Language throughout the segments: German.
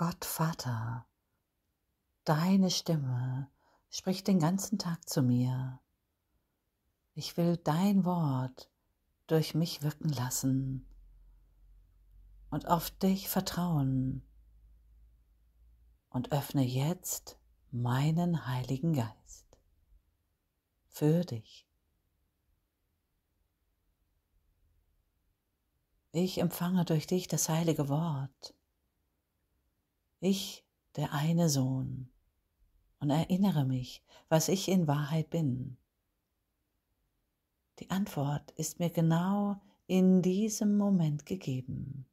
Gott Vater, deine Stimme spricht den ganzen Tag zu mir. Ich will dein Wort durch mich wirken lassen und auf dich vertrauen und öffne jetzt meinen Heiligen Geist für dich. Ich empfange durch dich das heilige Wort. Ich, der eine Sohn, und erinnere mich, was ich in Wahrheit bin. Die Antwort ist mir genau in diesem Moment gegeben.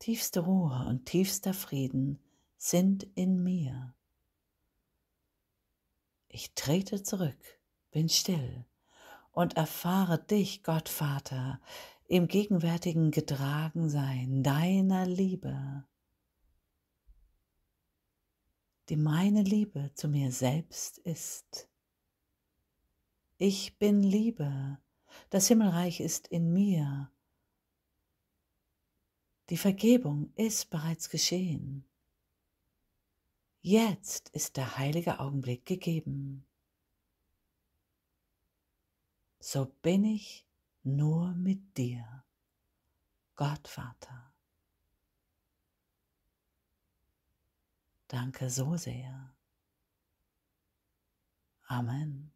Tiefste Ruhe und tiefster Frieden sind in mir. Ich trete zurück, bin still und erfahre dich, Gott Vater, im gegenwärtigen Getragensein deiner Liebe, die meine Liebe zu mir selbst ist. Ich bin Liebe, das Himmelreich ist in mir. Die Vergebung ist bereits geschehen. Jetzt ist der heilige Augenblick gegeben. So bin ich nur mit dir, Gott Vater. Danke so sehr. Amen.